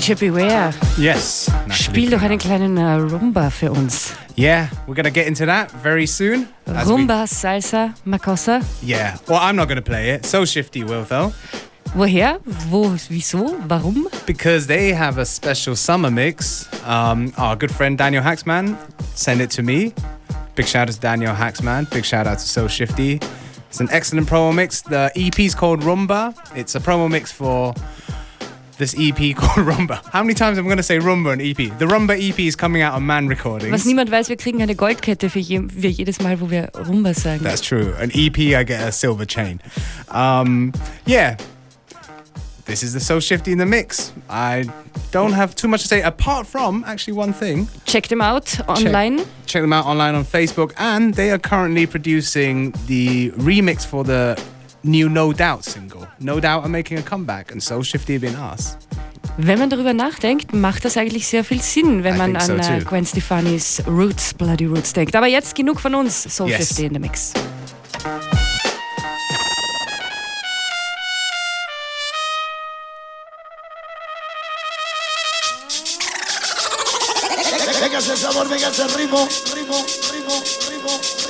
DJ Beware, Yes. Natalie spiel doch einen kleinen äh, Rumba für uns. Yeah, we're gonna get into that very soon. as we- Rumba, Salsa, Makossa. yeah. Well, I'm not gonna play it. So Shifty will though, Woher? Wo? Wieso? Warum? because they have a special summer mix. Um, our good friend Daniel Haxman sent it to me. Big shout out to Daniel Haxman. Big shout out to So Shifty. It's an excellent promo mix. The EP is called Rumba. It's a promo mix for this EP called Rumba. How many times am I going to say Rumba and EP? The Rumba EP is coming out on Man Recordings. Was niemand weiß, wir kriegen eine Goldkette für, je, für jedes Mal, wo wir Rumba sagen. That's true. An EP, I get a silver chain. Um, yeah. This is the So Shifty in the mix. I don't have too much to say apart from actually one thing. Check them out online. Check them out online on Facebook, and they are currently producing the remix for the new No Doubt single. No Doubt are making a comeback, and So Shifty have been us. Wenn man darüber nachdenkt, macht das eigentlich sehr viel Sinn, wenn I man think so an äh. Gwen Stefani's Roots, Bloody Roots denkt. Aber jetzt genug von uns, Soul Yes. 50 in the Mix. Véngase el sabor, el ritmo, ritmo, ritmo, ritmo, ritmo, ritmo.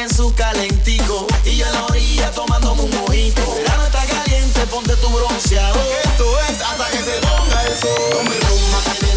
en su calentico y yo en la orilla tomándome un mojito. Verano está caliente, ponte tu bronceado. Esto es hasta que se ponga el sol. No me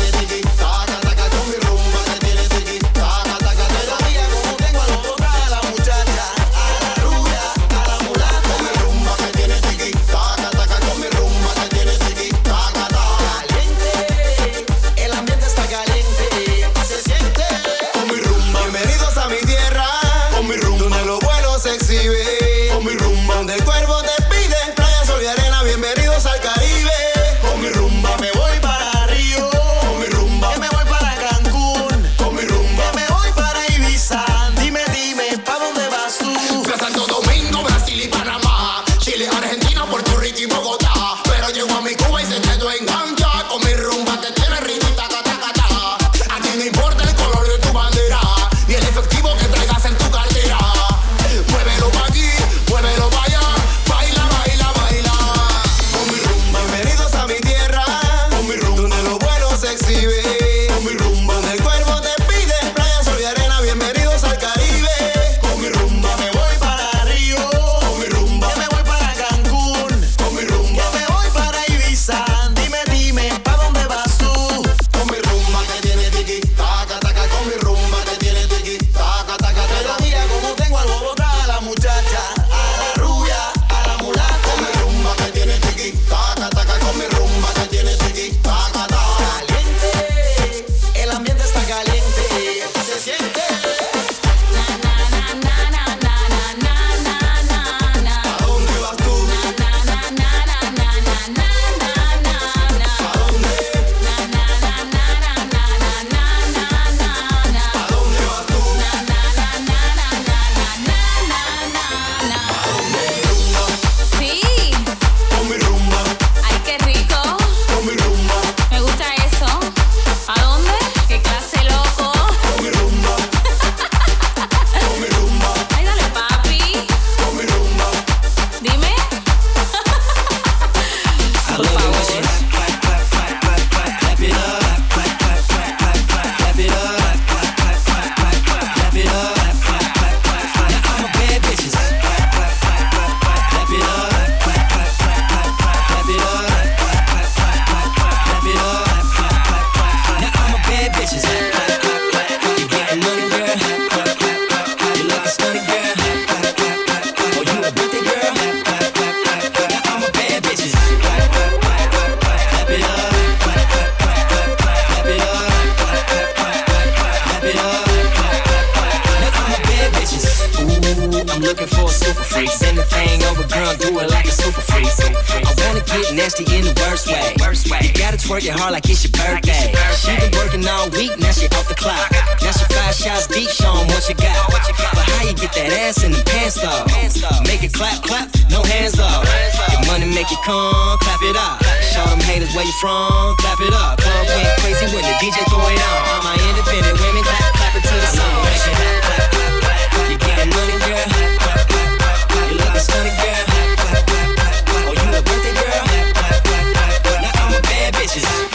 Five shots deep, show him what you got. But how you get that ass in the pants off? Make it clap, clap, no hands off. Your money make it come, clap it up. Show them haters where you from, clap it up. Club went crazy when the DJ throw it on. All my independent women clap, clap it to the song. You getting money, girl? You looking stunning, girl? Oh, you a birthday girl? Now I'm a bad bitches.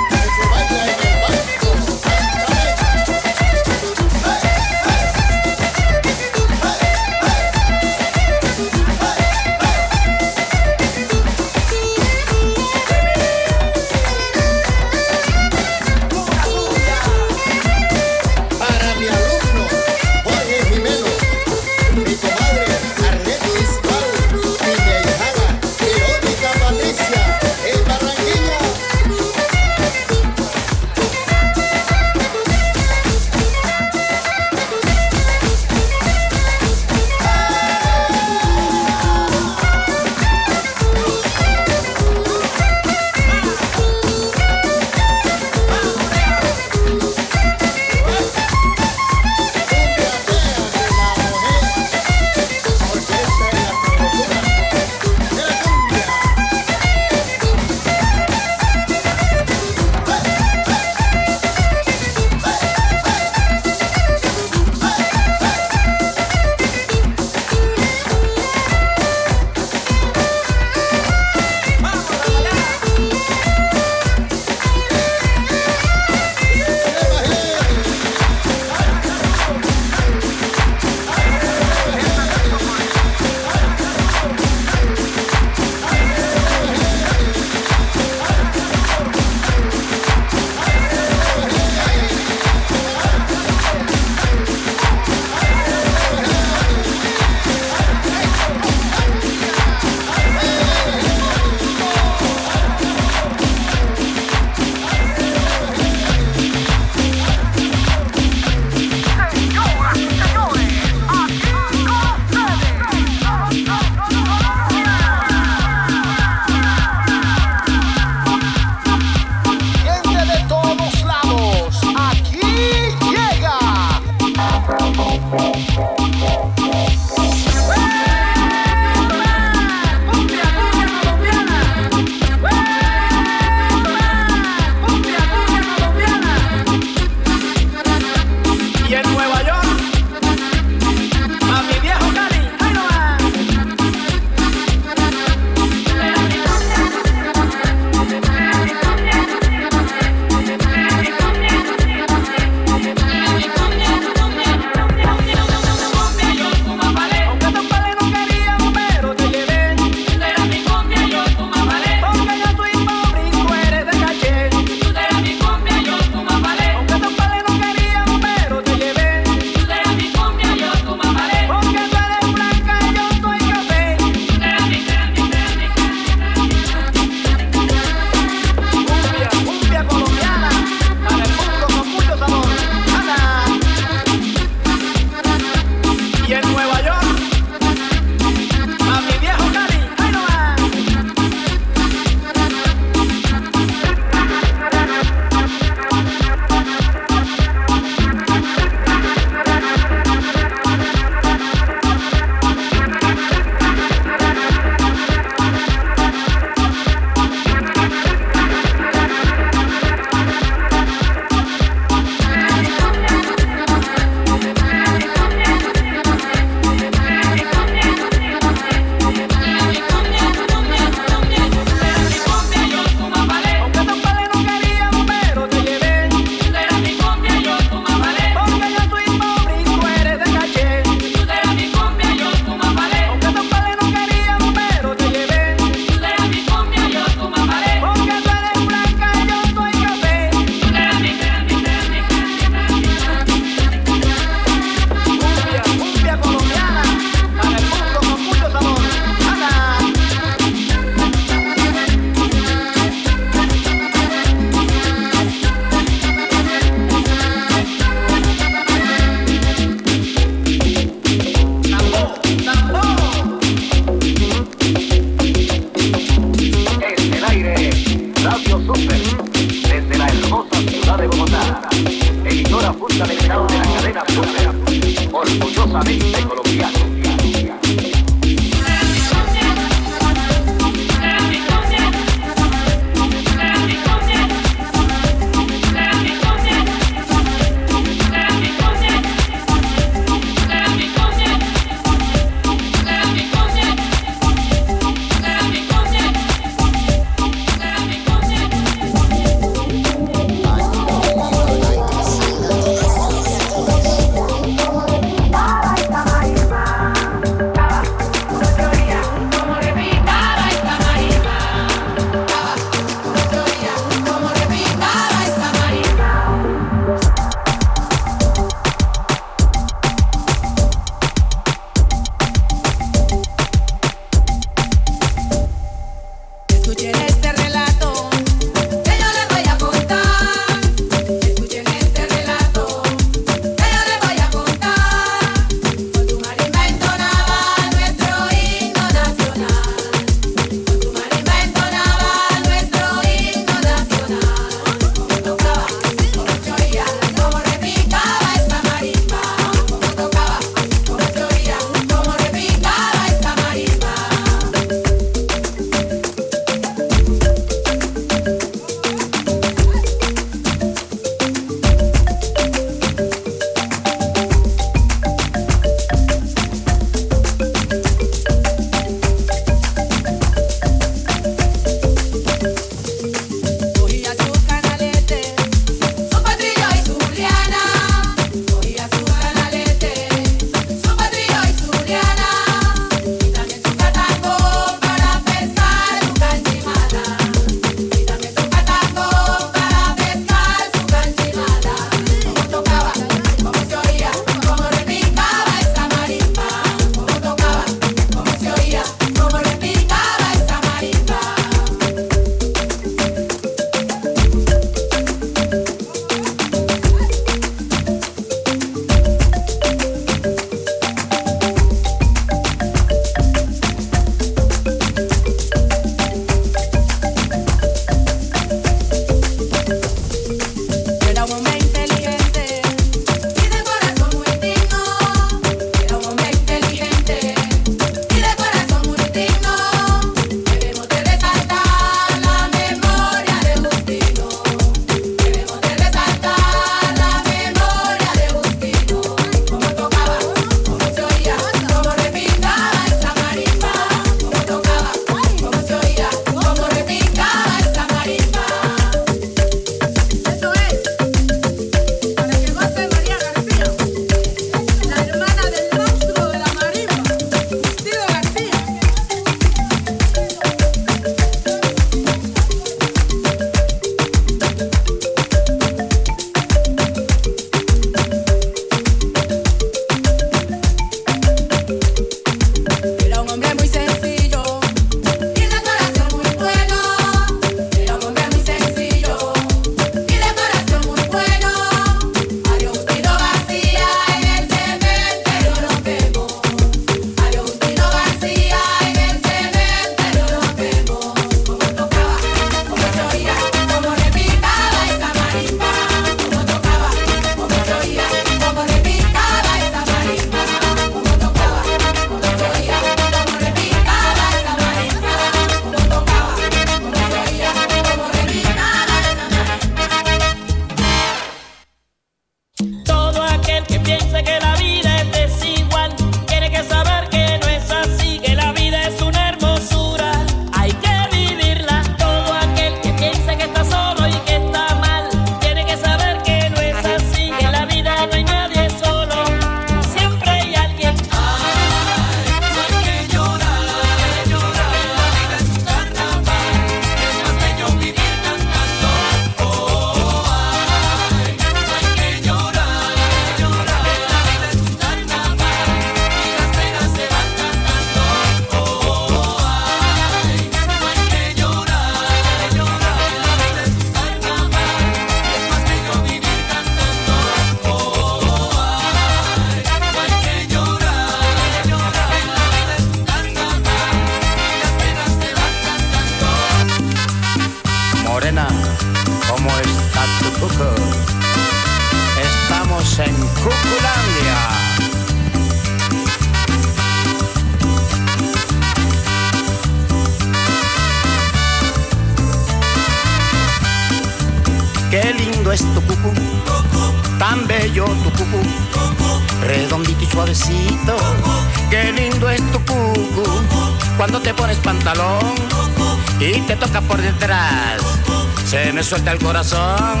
me suelta el corazón.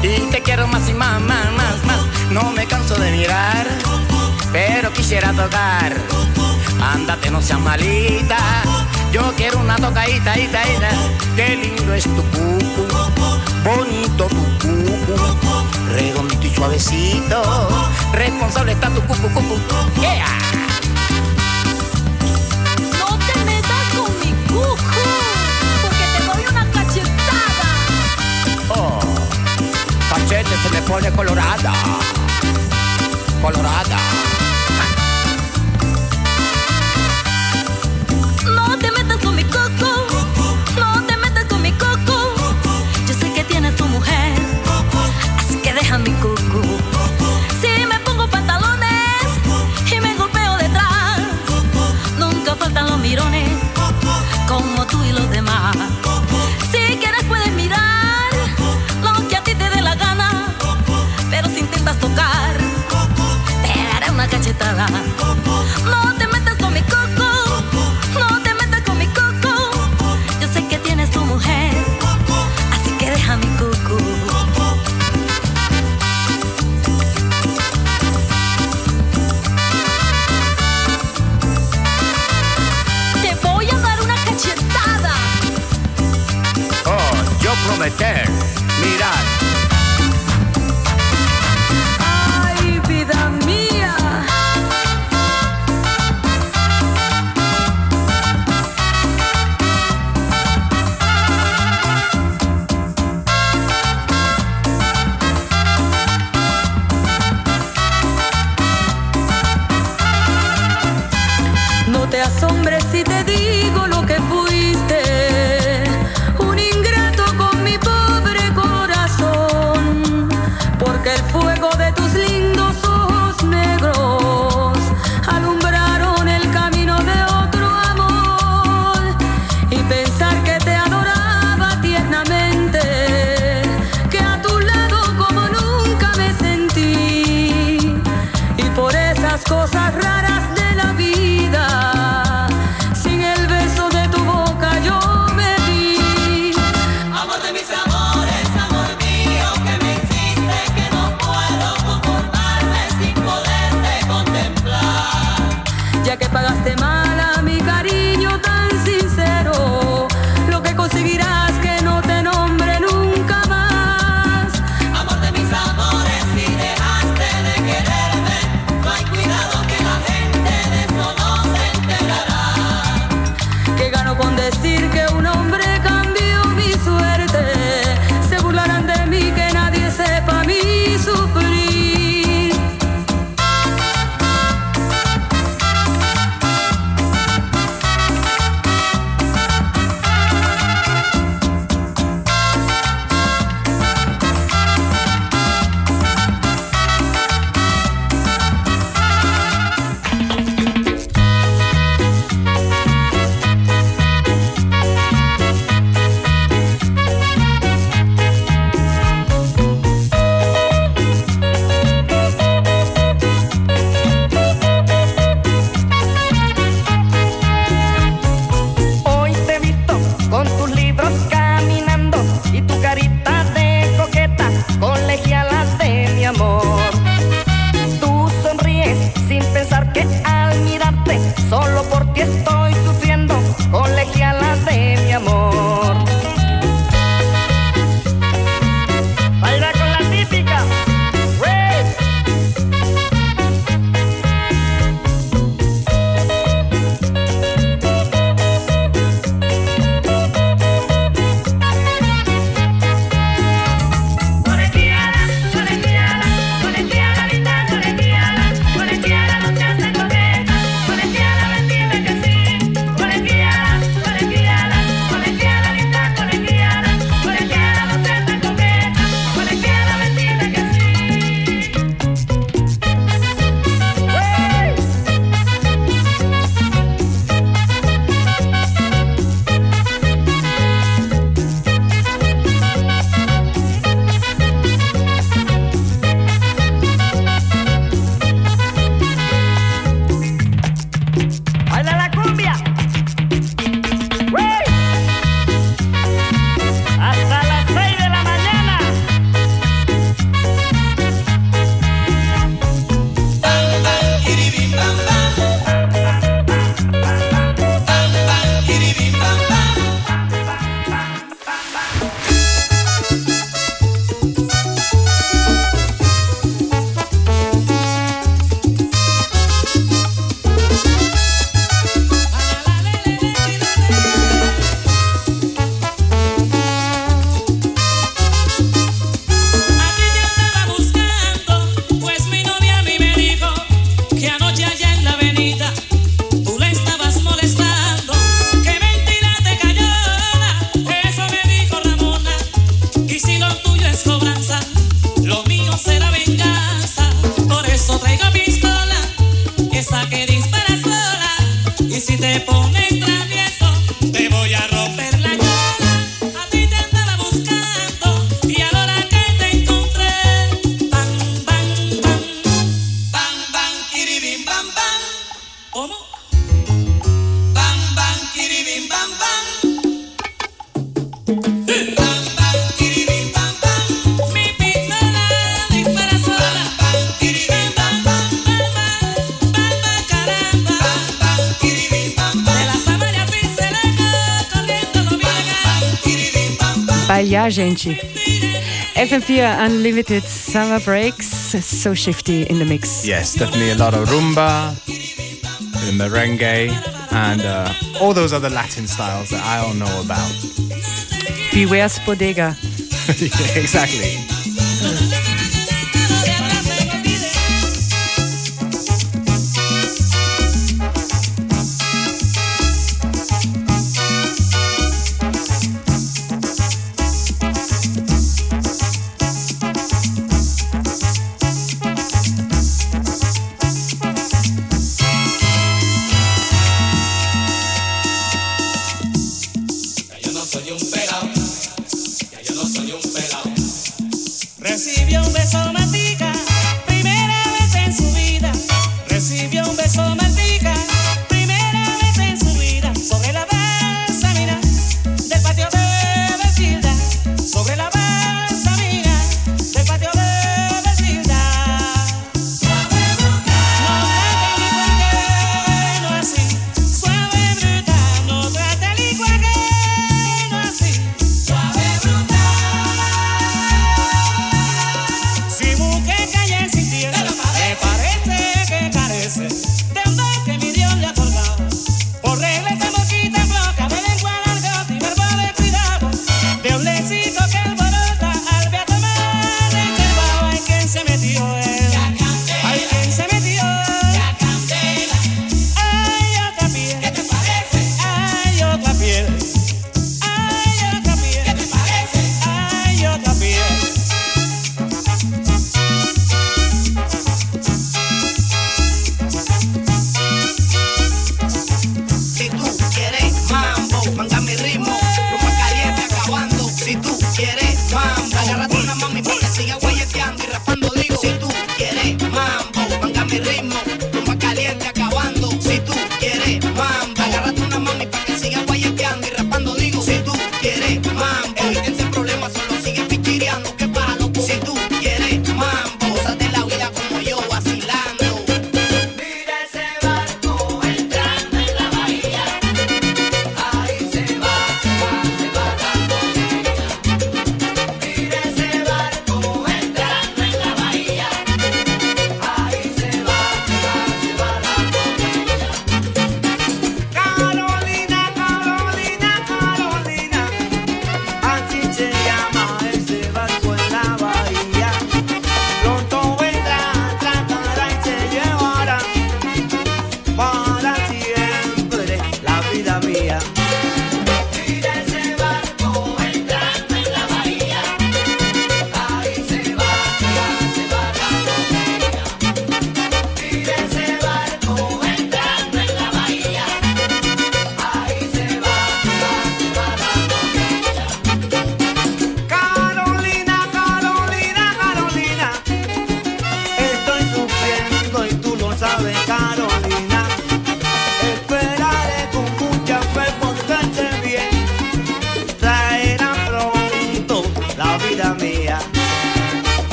Y te quiero más y más, más, más, más. No me canso de mirar, pero quisiera tocar. Ándate, no seas malita. Yo quiero una tocadita, ita, ita. Qué lindo es tu cucu, bonito tu cucu, redondito y suavecito. Responsable está tu cucu, cucu. Yeah. se me pone colorada, colorada. las cosas raras de la vida. Sin el beso de tu boca yo me vi. Amor de mis amores, amor mío, que me hiciste que no puedo conformarme sin poderte contemplar. Ya que pagaste más. via Unlimited Summer Breaks. So shifty in the mix. Yes, definitely a lot of rumba, merengue, and uh, all those other Latin styles that I don't know about. Beware Bodega. yeah, exactly.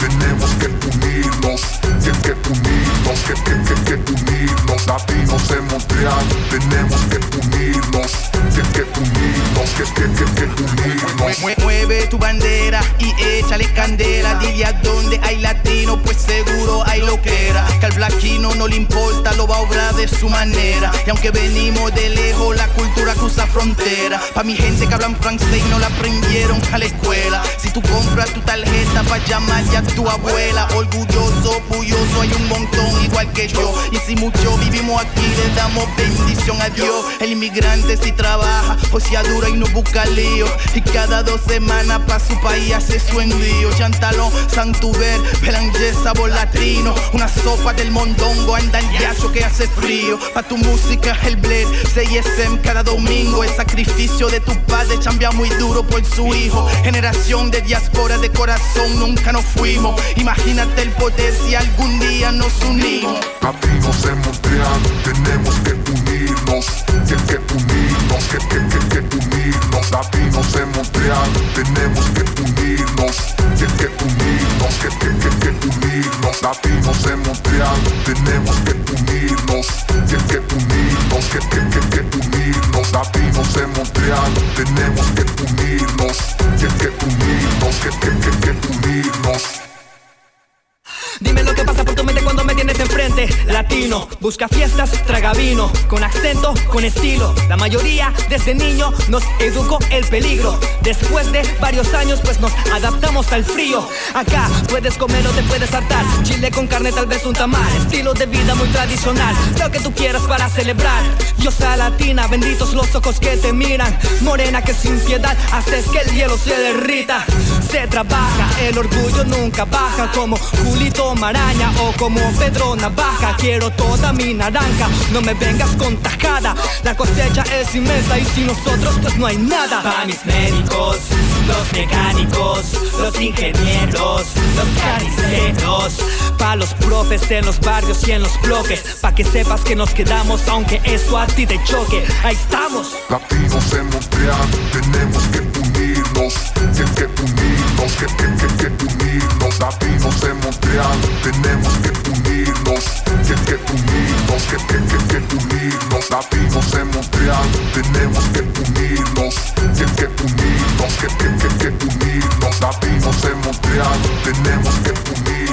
Tenemos que unirnos, que que unirnos, que que que que unirnos. Latinos en Montreal, tenemos que unirnos, que que unirnos, Mueve tu bandera y échale candela. Dile a donde hay latino, pues seguro hay lo que al blaquino no le importa, lo va a obrar de su manera. Y aunque venimos de lejos, la cultura cruza frontera. Pa' mi gente que hablan francés y no la aprendieron a la escuela. Si tú compras tu tarjeta pa' llamar ya a tu abuela. Orgulloso, bulloso, hay un montón igual que yo. Y si mucho vivimos aquí, le damos bendición a Dios. El inmigrante si trabaja, o sea dura y no busca. Y cada dos semanas pa' su país hace su envío. Chantalón, Santuber, Belanger, sabor latino. Una sopa del mondongo, anda el yacho que hace frío. Pa' tu música, el bled, 6SM cada domingo. El sacrificio de tu padre chambea muy duro por su hijo. Generación de diáspora de corazón, nunca nos fuimos. Imagínate el poder si algún día nos unimos. Latinos en Montreal, tenemos que unirnos, que que unirnos, que que que que unirnos. Latinos en Montreal, tenemos que unirnos, que que unirnos, que que que que unirnos. Latinos en Montreal, tenemos que unirnos, que que unirnos, que que que que unirnos. Latinos en Montreal, tenemos que unirnos, que que unirnos, que que que que unirnos. Dime lo que pasa por enfrente. La latino. Busca fiestas, traga vino, con acento, con estilo. La mayoría desde niño nos educó el peligro. Después de varios años, pues nos adaptamos al frío. Acá puedes comer o te puedes hartar. Chile con carne, tal vez un tamal. Estilo de vida muy tradicional. Lo que tú quieras para celebrar. Diosa latina, benditos los ojos que te miran. Morena que sin piedad haces que el hielo se derrita. Se trabaja, el orgullo nunca baja. Como Julito Maraña o como Pedro Navaja. Quiero toda mi naranja, no me vengas con tajada. La cosecha es inmensa y sin nosotros pues no hay nada. Pa' mis médicos, los mecánicos, los ingenieros, los carniceros. Pa' los profes en los barrios y en los bloques. Pa' que sepas que nos quedamos aunque eso a ti te choque. Ahí estamos. Latinos en Montreal, tenemos que unirnos, que, que unirnos, que, que, que, que unirnos. Latinos en Montreal, tenemos que unirnos, que, que unirnos, que, que, que, que unirnos. Latinos en Montreal, tenemos que unirnos, que, que unirnos, que, que, que, que unirnos. Latinos en Montreal, tenemos que unirnos,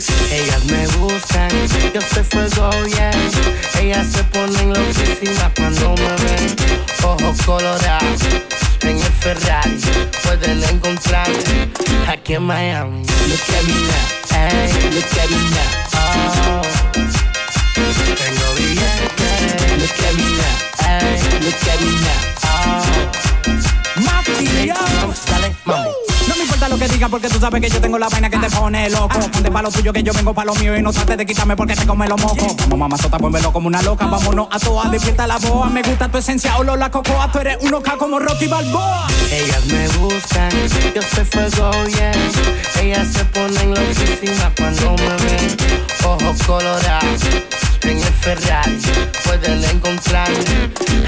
Ellas me buscan, yo soy fuego, yeah. Ellas se ponen loquísimas cuando me ven. Ojos colorados, en el Ferrari. Pueden encontrarme aquí en Miami. Look at me now, Ey, look at me now, oh. Tengo billetes. look at me now, Ey, look at me now. Matías. dale, mambo. Importa lo que digan porque tú sabes que yo tengo la vaina que te pone loco. Ponte pa' lo tuyo que yo vengo pa' lo mío y no trates de quitarme porque te come los mocos. Como mamá sota, vuélvelo como una loca. Vámonos a todas, despierta la boa. Me gusta tu esencia, olor la cocoa. Tú eres un K como Rocky Balboa. Ellas me buscan, yo soy fuego, yeah. Ellas se ponen loquísimas cuando me ven. Ojos colorados, en el Ferrari. Pueden encontrarme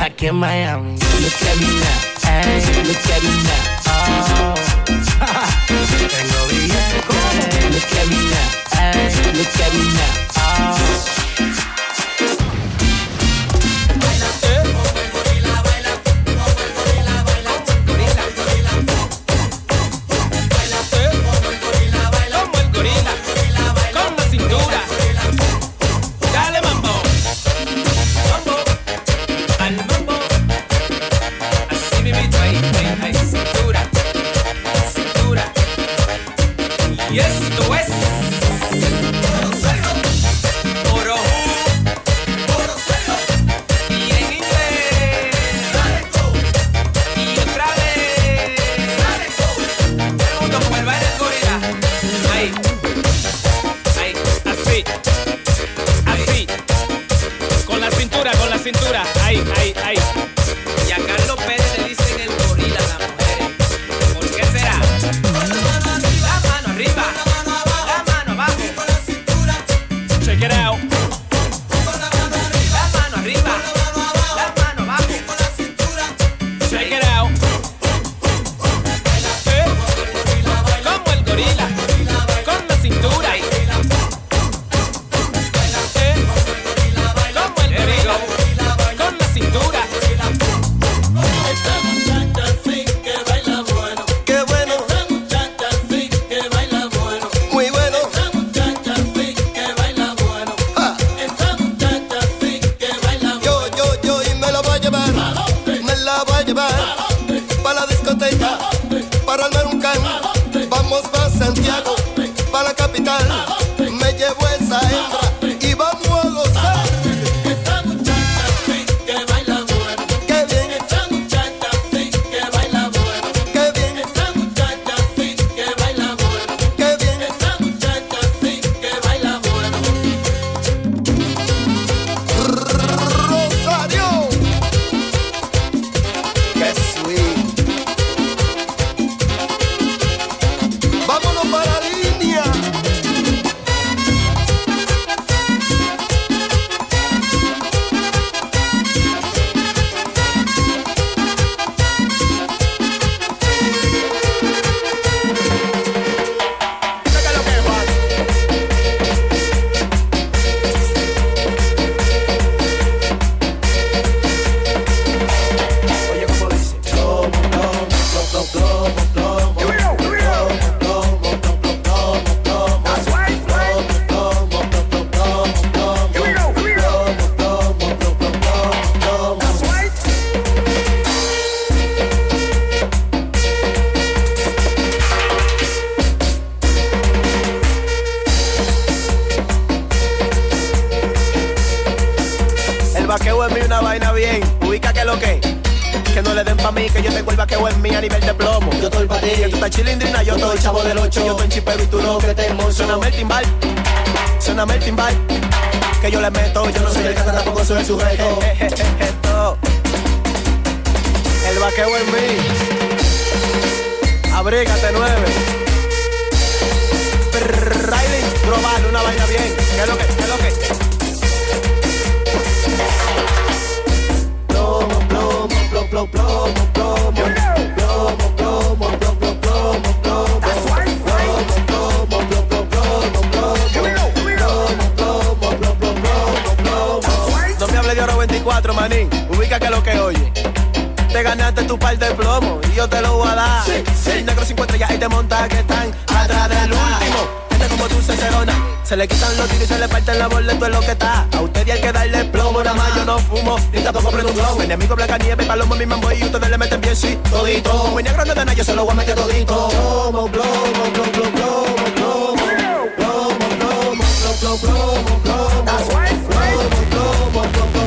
aquí en Miami. Look at me now, Ey, look at me now, oh. Tengo billetes. look at me now, Ey, look at me now. oh. Vaqueo en mí. Abrígate nueve. Riley, global, una vaina bien. ¿Qué es lo que? ¿Qué es lo que? plomo, plomo, plomo, plomo, plomo, plomo. No me hable de oro 24, manín. Ubica que lo que oye. Te ganaste tu par de plomo y yo te lo voy a dar. El negro 50 ya y te monta que están atrás del último. Gente como tú, Cerona. Se le quitan los tiros y se le parten la bola, esto es lo que está. A usted hay que darle plomo, nada más yo no fumo, ni tampoco prendo un globo. Mi enemigo Blanca Nieve, palomo, mi mambo y ustedes le meten bien, sí, todito. Mi negro no de nada, yo se lo voy a meter todito. Plomo, plomo, plomo, plomo, plomo, plomo, plomo, plomo, plomo, plomo, plomo,